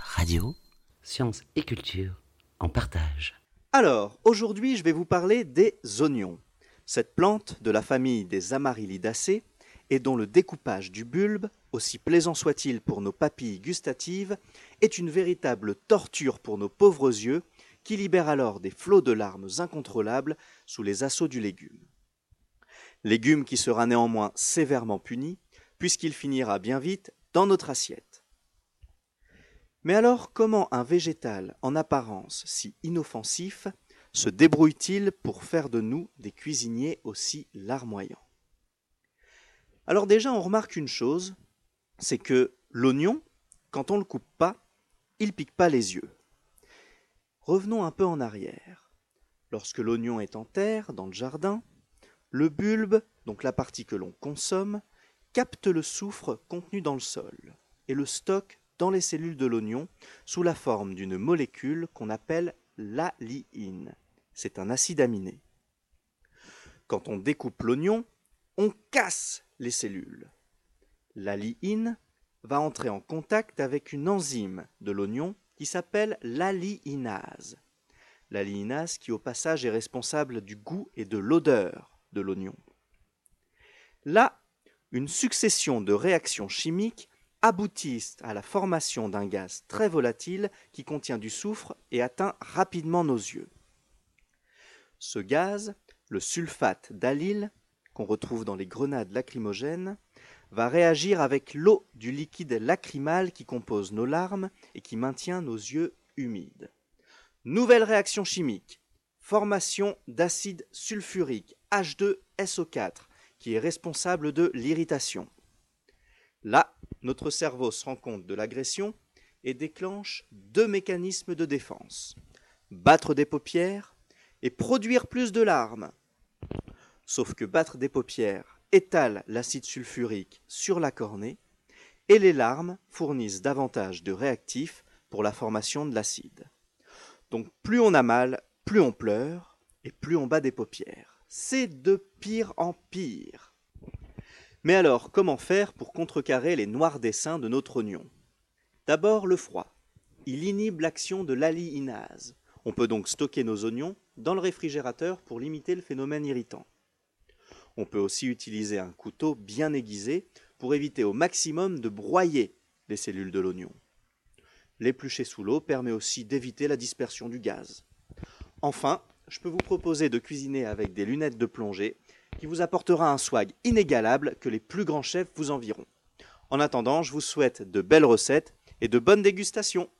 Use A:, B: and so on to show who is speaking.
A: Radio, sciences et culture en partage.
B: Alors, aujourd'hui, je vais vous parler des oignons. Cette plante de la famille des Amaryllidaceae et dont le découpage du bulbe, aussi plaisant soit-il pour nos papilles gustatives, est une véritable torture pour nos pauvres yeux qui libèrent alors des flots de larmes incontrôlables sous les assauts du légume. Légume qui sera néanmoins sévèrement puni, puisqu'il finira bien vite dans notre assiette. Mais alors comment un végétal en apparence si inoffensif se débrouille-t-il pour faire de nous des cuisiniers aussi larmoyants? Alors déjà on remarque une chose, c'est que l'oignon, quand on ne le coupe pas, il pique pas les yeux. Revenons un peu en arrière. Lorsque l'oignon est en terre, dans le jardin, le bulbe, donc la partie que l'on consomme, capte le soufre contenu dans le sol et le stocke dans les cellules de l'oignon sous la forme d'une molécule qu'on appelle l'alyine. C'est un acide aminé. Quand on découpe l'oignon, on casse les cellules. L'alyine va entrer en contact avec une enzyme de l'oignon qui s'appelle l'alyinase. L'alyinase qui au passage est responsable du goût et de l'odeur de l'oignon. Là, une succession de réactions chimiques aboutissent à la formation d'un gaz très volatile qui contient du soufre et atteint rapidement nos yeux. Ce gaz, le sulfate d'allyle, qu'on retrouve dans les grenades lacrymogènes, va réagir avec l'eau du liquide lacrymal qui compose nos larmes et qui maintient nos yeux humides. Nouvelle réaction chimique. Formation d'acide sulfurique H2SO4 qui est responsable de l'irritation. Là, notre cerveau se rend compte de l'agression et déclenche deux mécanismes de défense. Battre des paupières et produire plus de larmes. Sauf que battre des paupières étale l'acide sulfurique sur la cornée et les larmes fournissent davantage de réactifs pour la formation de l'acide. Donc plus on a mal, plus on pleure et plus on bat des paupières. C'est de pire en pire. Mais alors, comment faire pour contrecarrer les noirs dessins de notre oignon D'abord le froid. Il inhibe l'action de l'alyinase. On peut donc stocker nos oignons dans le réfrigérateur pour limiter le phénomène irritant. On peut aussi utiliser un couteau bien aiguisé pour éviter au maximum de broyer les cellules de l'oignon. L'éplucher sous l'eau permet aussi d'éviter la dispersion du gaz. Enfin, je peux vous proposer de cuisiner avec des lunettes de plongée qui vous apportera un swag inégalable que les plus grands chefs vous envieront. En attendant, je vous souhaite de belles recettes et de bonnes dégustations.